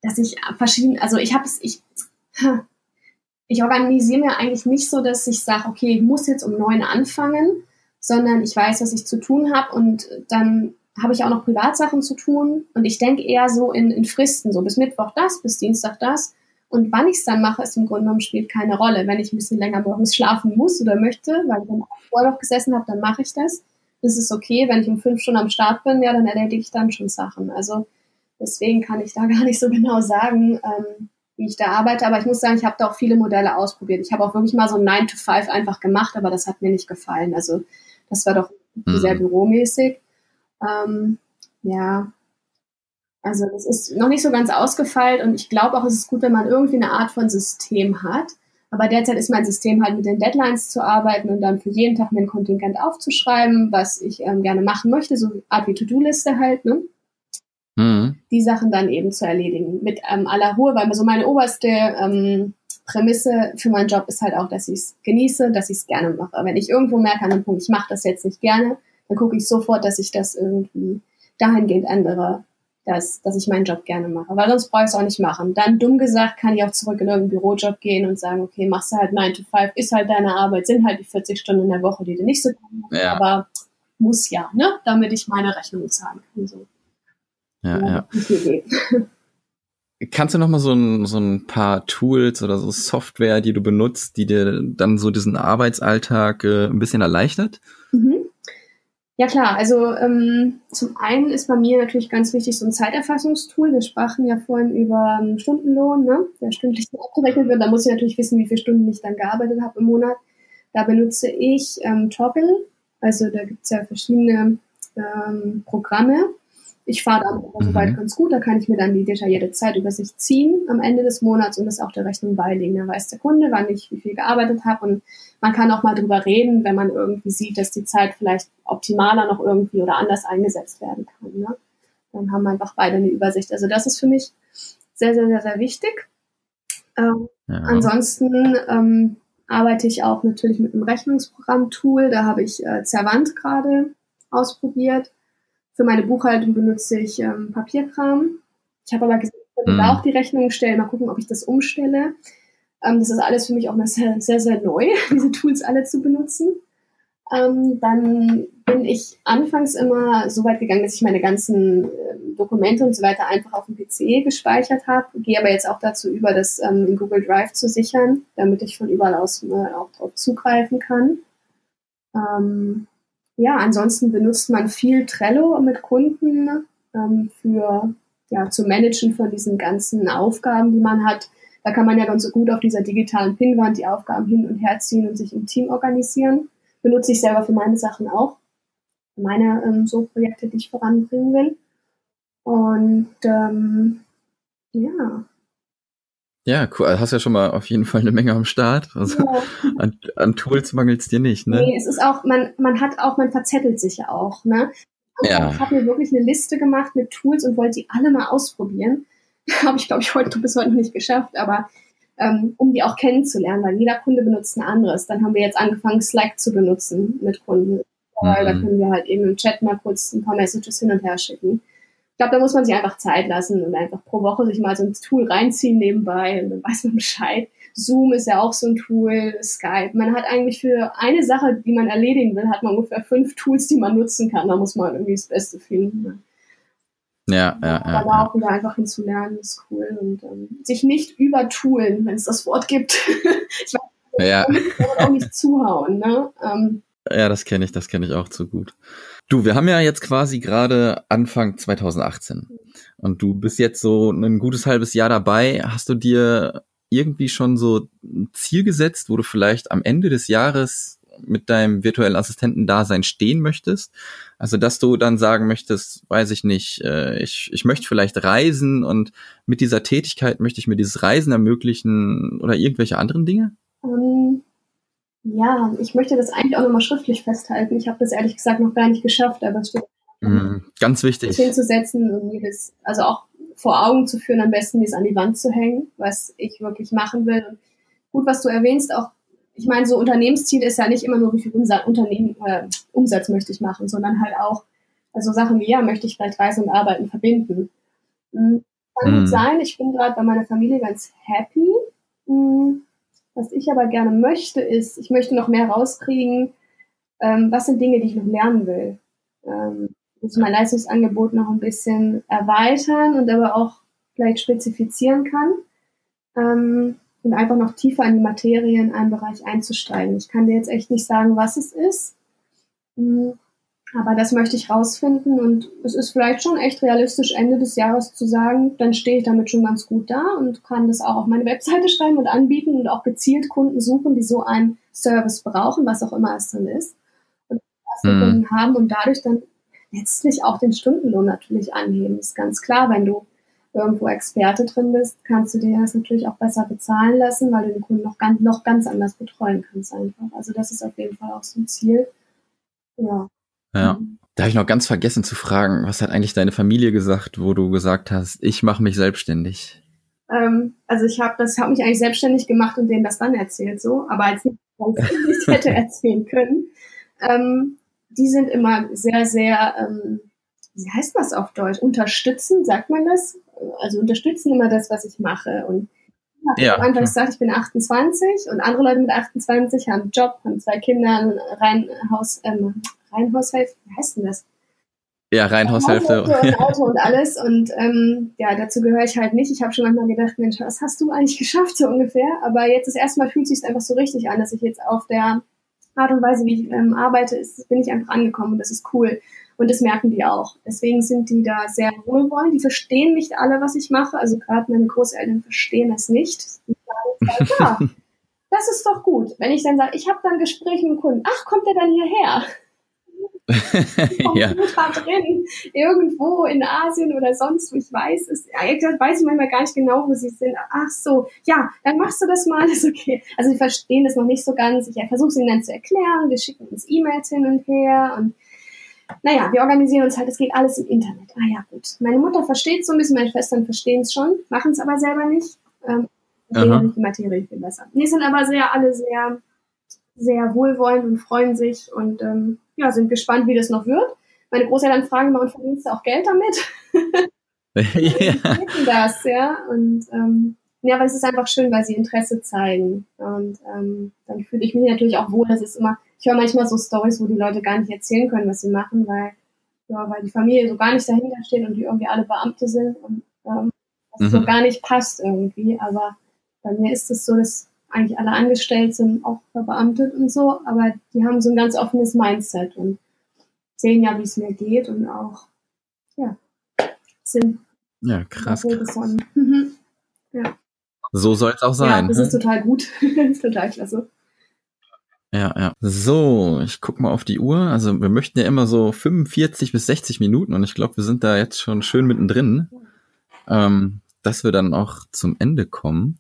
dass ich verschieden, also ich habe es, ich, ich organisiere mir eigentlich nicht so, dass ich sage, okay, ich muss jetzt um neun anfangen, sondern ich weiß, was ich zu tun habe und dann habe ich auch noch Privatsachen zu tun und ich denke eher so in, in Fristen, so bis Mittwoch das, bis Dienstag das und wann ich es dann mache, ist im Grunde genommen spielt keine Rolle. Wenn ich ein bisschen länger morgens schlafen muss oder möchte, weil ich dann vorher noch gesessen habe, dann mache ich das. Das ist okay. Wenn ich um fünf Stunden am Start bin, ja, dann erledige ich dann schon Sachen. Also deswegen kann ich da gar nicht so genau sagen, ähm, wie ich da arbeite. Aber ich muss sagen, ich habe da auch viele Modelle ausprobiert. Ich habe auch wirklich mal so ein 9 to 5 einfach gemacht, aber das hat mir nicht gefallen. Also das war doch mhm. sehr büromäßig. Ähm, ja, also das ist noch nicht so ganz ausgefeilt und ich glaube auch, es ist gut, wenn man irgendwie eine Art von System hat. Aber derzeit ist mein System halt mit den Deadlines zu arbeiten und dann für jeden Tag mein Kontingent aufzuschreiben, was ich ähm, gerne machen möchte, so Art wie To-Do-Liste halt, ne? Mhm. Die Sachen dann eben zu erledigen mit ähm, aller Ruhe, weil so meine oberste ähm, Prämisse für meinen Job ist halt auch, dass ich es genieße, dass ich es gerne mache. Wenn ich irgendwo merke an einem Punkt, ich mache das jetzt nicht gerne, dann gucke ich sofort, dass ich das irgendwie dahingehend ändere, dass, dass ich meinen Job gerne mache. Weil sonst brauche ich es auch nicht machen. Dann dumm gesagt kann ich auch zurück in irgendeinen Bürojob gehen und sagen, okay, machst du halt 9 to 5, ist halt deine Arbeit, sind halt die 40 Stunden in der Woche, die du nicht so gut machst, ja. aber muss ja, ne? Damit ich meine Rechnung zahlen kann. So. Ja, ja. ja. Kannst du noch mal so ein, so ein paar Tools oder so Software, die du benutzt, die dir dann so diesen Arbeitsalltag äh, ein bisschen erleichtert? Mhm. Ja klar, also ähm, zum einen ist bei mir natürlich ganz wichtig so ein Zeiterfassungstool. Wir sprachen ja vorhin über ähm, Stundenlohn, ne? der stündlich abgerechnet wird. Da muss ich natürlich wissen, wie viele Stunden ich dann gearbeitet habe im Monat. Da benutze ich ähm, Toggle, also da gibt's ja verschiedene ähm, Programme ich fahre dann mhm. soweit ganz gut, da kann ich mir dann die detaillierte Zeitübersicht ziehen am Ende des Monats und das auch der Rechnung beilegen. Da weiß der Kunde, wann ich wie viel gearbeitet habe und man kann auch mal drüber reden, wenn man irgendwie sieht, dass die Zeit vielleicht optimaler noch irgendwie oder anders eingesetzt werden kann. Ne? Dann haben wir einfach beide eine Übersicht. Also das ist für mich sehr, sehr, sehr, sehr wichtig. Ähm, ja. Ansonsten ähm, arbeite ich auch natürlich mit einem Rechnungsprogramm-Tool. Da habe ich äh, Zerwand gerade ausprobiert für meine Buchhaltung benutze ich ähm, Papierkram. Ich habe aber gesagt, ich könnte mhm. da auch die Rechnung stellen, mal gucken, ob ich das umstelle. Ähm, das ist alles für mich auch sehr, sehr, sehr neu, diese Tools alle zu benutzen. Ähm, dann bin ich anfangs immer so weit gegangen, dass ich meine ganzen äh, Dokumente und so weiter einfach auf dem PC gespeichert habe. Gehe aber jetzt auch dazu über, das ähm, in Google Drive zu sichern, damit ich von überall aus äh, auch drauf zugreifen kann. Ähm, ja, ansonsten benutzt man viel Trello mit Kunden ähm, für ja, zu managen von diesen ganzen Aufgaben, die man hat. Da kann man ja ganz so gut auf dieser digitalen Pinwand die Aufgaben hin und her ziehen und sich im Team organisieren. Benutze ich selber für meine Sachen auch. Meine ähm, so Projekte, die ich voranbringen will. Und ähm, ja, ja, cool. Also hast ja schon mal auf jeden Fall eine Menge am Start. Also ja. an, an, Tools mangelt es dir nicht, ne? Nee, es ist auch, man, man hat auch, man verzettelt sich ja auch, ne? Und ja. Ich habe mir wirklich eine Liste gemacht mit Tools und wollte die alle mal ausprobieren. habe ich, glaube ich, heute bis heute noch nicht geschafft, aber ähm, um die auch kennenzulernen, weil jeder Kunde benutzt ein anderes. Dann haben wir jetzt angefangen, Slack zu benutzen mit Kunden. Weil mhm. da können wir halt eben im Chat mal kurz ein paar Messages hin und her schicken. Ich glaube, da muss man sich einfach Zeit lassen und einfach pro Woche sich mal so ein Tool reinziehen nebenbei und dann weiß man Bescheid. Zoom ist ja auch so ein Tool, Skype. Man hat eigentlich für eine Sache, die man erledigen will, hat man ungefähr fünf Tools, die man nutzen kann. Da muss man irgendwie das Beste finden. Ja, ja, ja. Aber da auch wieder einfach hinzulernen, ist cool. Und ähm, sich nicht übertoolen, wenn es das Wort gibt. ich weiß, ja. auch nicht zuhauen. Ne? Ähm, ja, das kenne ich, das kenne ich auch zu gut. Du, wir haben ja jetzt quasi gerade Anfang 2018 und du bist jetzt so ein gutes halbes Jahr dabei. Hast du dir irgendwie schon so ein Ziel gesetzt, wo du vielleicht am Ende des Jahres mit deinem virtuellen Assistenten-Dasein stehen möchtest? Also, dass du dann sagen möchtest, weiß ich nicht, äh, ich, ich möchte vielleicht reisen und mit dieser Tätigkeit möchte ich mir dieses Reisen ermöglichen oder irgendwelche anderen Dinge? Um, ähm, ja, ich möchte das eigentlich auch nochmal schriftlich festhalten. Ich habe das ehrlich gesagt noch gar nicht geschafft, aber es steht mm, ganz wichtig hinzusetzen und mir das, also auch vor Augen zu führen, am besten dies an die Wand zu hängen, was ich wirklich machen will. Und gut, was du erwähnst, auch ich meine, so Unternehmensziel ist ja nicht immer nur, wie viel Umsatz, Unternehmen, äh, Umsatz möchte ich machen, sondern halt auch, also Sachen wie, ja, möchte ich vielleicht Reisen und Arbeiten verbinden. Mhm. Kann mhm. gut sein, ich bin gerade bei meiner Familie ganz happy. Mhm. Was ich aber gerne möchte, ist, ich möchte noch mehr rauskriegen, ähm, was sind Dinge, die ich noch lernen will. Ähm, muss mein Leistungsangebot noch ein bisschen erweitern und aber auch vielleicht spezifizieren kann. Ähm, und einfach noch tiefer in die Materie in einem Bereich einzusteigen. Ich kann dir jetzt echt nicht sagen, was es ist, hm, aber das möchte ich rausfinden und es ist vielleicht schon echt realistisch, Ende des Jahres zu sagen, dann stehe ich damit schon ganz gut da und kann das auch auf meine Webseite schreiben und anbieten und auch gezielt Kunden suchen, die so einen Service brauchen, was auch immer es dann ist. Und das mhm. Kunden haben und dadurch dann letztlich auch den Stundenlohn natürlich anheben. Ist ganz klar, wenn du irgendwo Experte drin bist, kannst du dir das natürlich auch besser bezahlen lassen, weil du den Kunden noch ganz, noch ganz anders betreuen kannst einfach. Also das ist auf jeden Fall auch so ein Ziel. Ja. Ja. Mhm. Da habe ich noch ganz vergessen zu fragen, was hat eigentlich deine Familie gesagt, wo du gesagt hast, ich mache mich selbstständig? Ähm, also ich habe das habe mich eigentlich selbstständig gemacht und denen das dann erzählt so, aber als ich es hätte erzählen können. Ähm, die sind immer sehr, sehr, ähm, wie heißt das auf Deutsch? Unterstützen, sagt man das? also unterstützen immer das, was ich mache. Und ja, Anfang gesagt, ich bin 28 und andere Leute mit 28 haben einen Job, haben zwei Kinder, ein Reihenhaus, ähm, Reihenhaushälfte, wie heißt denn das? Ja, Reihenhaushälfte. Und ein Auto und alles. Und ähm, ja, dazu gehöre ich halt nicht. Ich habe schon manchmal gedacht, Mensch, was hast du eigentlich geschafft, so ungefähr? Aber jetzt ist erstmal fühlt sich einfach so richtig an, dass ich jetzt auf der Art und Weise, wie ich ähm, arbeite, ist, bin ich einfach angekommen und das ist cool. Und das merken die auch. Deswegen sind die da sehr wohlwollend. Die verstehen nicht alle, was ich mache. Also gerade meine Großeltern verstehen das nicht. Die sagen, ja, das ist doch gut. Wenn ich dann sage, ich habe dann Gespräche mit Kunden, ach, kommt der dann hierher? ja. drin, irgendwo in Asien oder sonst wo ich weiß es, ja, weiß ich manchmal gar nicht genau, wo sie sind. Ach so, ja, dann machst du das mal, ist okay. Also sie verstehen das noch nicht so ganz. Ich versuche es ihnen dann zu erklären, wir schicken uns E-Mails hin und her und naja, wir organisieren uns halt, es geht alles im Internet. Ah ja, gut. Meine Mutter versteht so ein bisschen, meine Schwestern verstehen es schon, machen es aber selber nicht. Ähm, verstehen die Materie viel besser. Die sind aber sehr, alle sehr, sehr wohlwollend und freuen sich und ähm, ja, sind gespannt, wie das noch wird. Meine Großeltern fragen immer, und verdienst du auch Geld damit? ja. das, ja. Und ähm, ja, aber es ist einfach schön, weil sie Interesse zeigen. Und ähm, dann fühle ich mich natürlich auch wohl. Das ist immer, ich höre manchmal so Stories, wo die Leute gar nicht erzählen können, was sie machen, weil, ja, weil die Familie so gar nicht dahinter steht und die irgendwie alle Beamte sind und ähm, das mhm. so gar nicht passt irgendwie. Aber bei mir ist es so, dass eigentlich alle angestellt sind, auch verbeamtet und so, aber die haben so ein ganz offenes Mindset und sehen ja, wie es mir geht und auch, ja, sind. Ja, krass. krass. Mhm. Ja. So soll es auch sein. Ja, das ist total gut. das ist total klasse. Ja, ja. So, ich guck mal auf die Uhr. Also wir möchten ja immer so 45 bis 60 Minuten und ich glaube, wir sind da jetzt schon schön mittendrin, ähm, dass wir dann auch zum Ende kommen.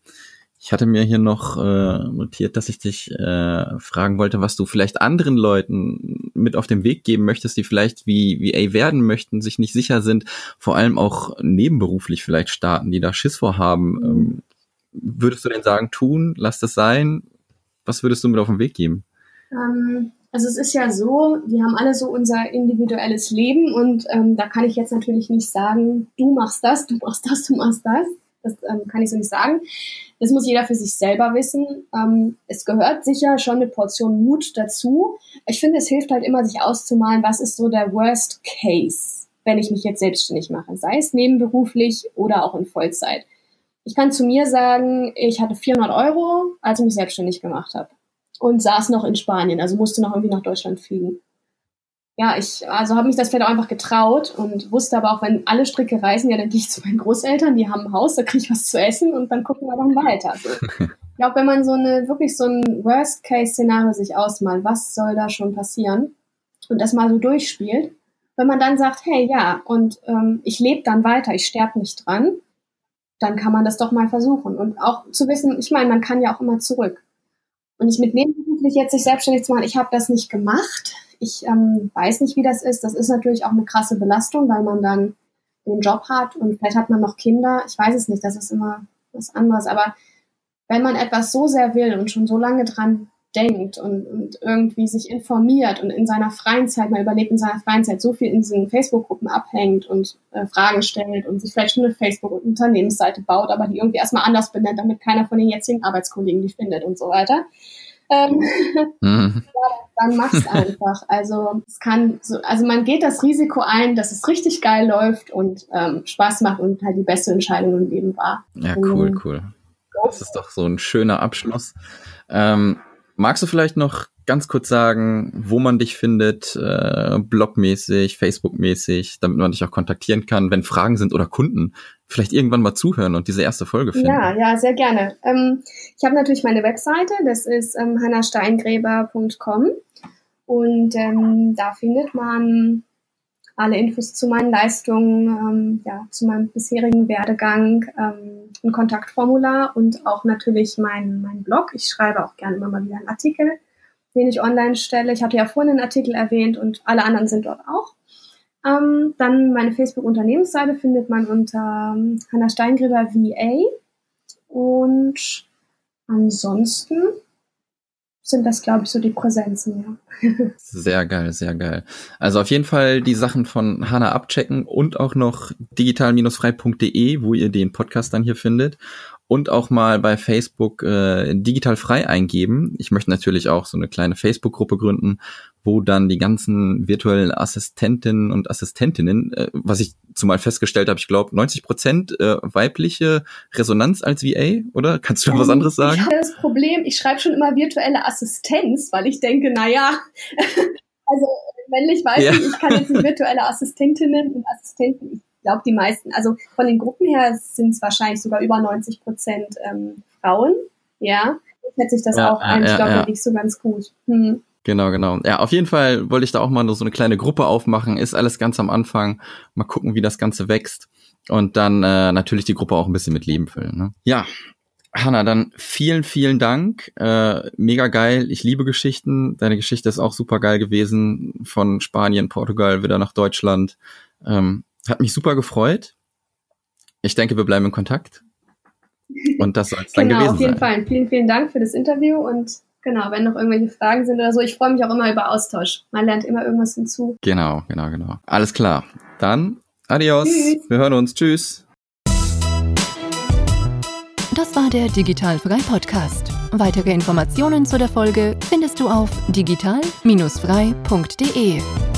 Ich hatte mir hier noch äh, notiert, dass ich dich äh, fragen wollte, was du vielleicht anderen Leuten mit auf den Weg geben möchtest, die vielleicht wie VA werden möchten, sich nicht sicher sind, vor allem auch nebenberuflich vielleicht starten, die da Schiss vorhaben. Ähm, würdest du denn sagen, tun, lass das sein? Was würdest du mit auf den Weg geben? Ähm, Also es ist ja so, wir haben alle so unser individuelles Leben und ähm, da kann ich jetzt natürlich nicht sagen, du machst das, du machst das, du machst das. Das ähm, kann ich so nicht sagen. Das muss jeder für sich selber wissen. Ähm, es gehört sicher schon eine Portion Mut dazu. Ich finde, es hilft halt immer, sich auszumalen, was ist so der Worst Case, wenn ich mich jetzt selbstständig mache, sei es nebenberuflich oder auch in Vollzeit. Ich kann zu mir sagen, ich hatte 400 Euro, als ich mich selbstständig gemacht habe und saß noch in Spanien, also musste noch irgendwie nach Deutschland fliegen. Ja, ich also habe mich das vielleicht auch einfach getraut und wusste aber auch, wenn alle Stricke reißen, ja, dann gehe ich zu meinen Großeltern, die haben ein Haus, da kriege ich was zu essen und dann gucken wir dann weiter. Ich glaube, wenn man so eine wirklich so ein Worst-Case-Szenario sich ausmalt, was soll da schon passieren und das mal so durchspielt, wenn man dann sagt, hey, ja, und ähm, ich lebe dann weiter, ich sterbe nicht dran, dann kann man das doch mal versuchen. Und auch zu wissen, ich meine, man kann ja auch immer zurück. Und ich mit nebenberuflich jetzt sich selbstständig zu machen, ich habe das nicht gemacht. Ich ähm, weiß nicht, wie das ist. Das ist natürlich auch eine krasse Belastung, weil man dann den Job hat und vielleicht hat man noch Kinder. Ich weiß es nicht, das ist immer was anderes. Aber wenn man etwas so sehr will und schon so lange dran denkt und, und irgendwie sich informiert und in seiner freien Zeit, mal überlegt, in seiner freien Zeit so viel in diesen Facebook-Gruppen abhängt und äh, Fragen stellt und sich vielleicht schon eine Facebook-Unternehmensseite baut, aber die irgendwie erstmal anders benennt, damit keiner von den jetzigen Arbeitskollegen die findet und so weiter. Ähm, mhm. ja, dann mach's einfach. Also es kann so, also man geht das Risiko ein, dass es richtig geil läuft und ähm, Spaß macht und halt die beste Entscheidung im Leben war. Ja, cool, cool. Das ist doch so ein schöner Abschluss. Ähm, Magst du vielleicht noch ganz kurz sagen, wo man dich findet, äh, blogmäßig, Facebookmäßig, damit man dich auch kontaktieren kann, wenn Fragen sind oder Kunden vielleicht irgendwann mal zuhören und diese erste Folge finden? Ja, ja, sehr gerne. Ähm, ich habe natürlich meine Webseite, das ist ähm, hannasteingräber.com und ähm, da findet man alle Infos zu meinen Leistungen, ähm, ja, zu meinem bisherigen Werdegang, ähm, ein Kontaktformular und auch natürlich mein, mein Blog. Ich schreibe auch gerne immer mal wieder einen Artikel, den ich online stelle. Ich hatte ja vorhin einen Artikel erwähnt und alle anderen sind dort auch. Ähm, dann meine Facebook-Unternehmensseite findet man unter ähm, Hanna Steingräber VA. Und ansonsten sind das, glaube ich, so die Präsenzen, ja. sehr geil, sehr geil. Also auf jeden Fall die Sachen von Hanna abchecken und auch noch digital-frei.de, wo ihr den Podcast dann hier findet und auch mal bei Facebook äh, digital frei eingeben. Ich möchte natürlich auch so eine kleine Facebook-Gruppe gründen, wo dann die ganzen virtuellen Assistentinnen und Assistentinnen, äh, was ich zumal festgestellt habe, ich glaube 90 Prozent äh, weibliche Resonanz als VA, oder? Kannst du noch was anderes sagen? Ich habe das Problem, ich schreibe schon immer virtuelle Assistenz, weil ich denke, na ja, also männlich weiß ja. ich, ich kann jetzt nicht virtuelle Assistentinnen und Assistenten, glaube, die meisten, also von den Gruppen her sind es wahrscheinlich sogar über 90 Prozent ähm, Frauen. Ja, schätze ich das ja, auch ein. ich glaube, ja. da liegt so ganz gut. Hm. Genau, genau. Ja, auf jeden Fall wollte ich da auch mal so eine kleine Gruppe aufmachen. Ist alles ganz am Anfang. Mal gucken, wie das Ganze wächst. Und dann äh, natürlich die Gruppe auch ein bisschen mit Leben füllen. Ne? Ja, Hanna, dann vielen, vielen Dank. Äh, mega geil. Ich liebe Geschichten. Deine Geschichte ist auch super geil gewesen. Von Spanien, Portugal wieder nach Deutschland. Ähm, hat mich super gefreut. Ich denke, wir bleiben in Kontakt. Und das soll es dann genau, gewesen sein. Auf jeden sein. Fall. Vielen, vielen Dank für das Interview und genau, wenn noch irgendwelche Fragen sind oder so, ich freue mich auch immer über Austausch. Man lernt immer irgendwas hinzu. Genau, genau, genau. Alles klar. Dann adios. Tschüss. Wir hören uns. Tschüss. Das war der Digital Frei Podcast. Weitere Informationen zu der Folge findest du auf digital-frei.de.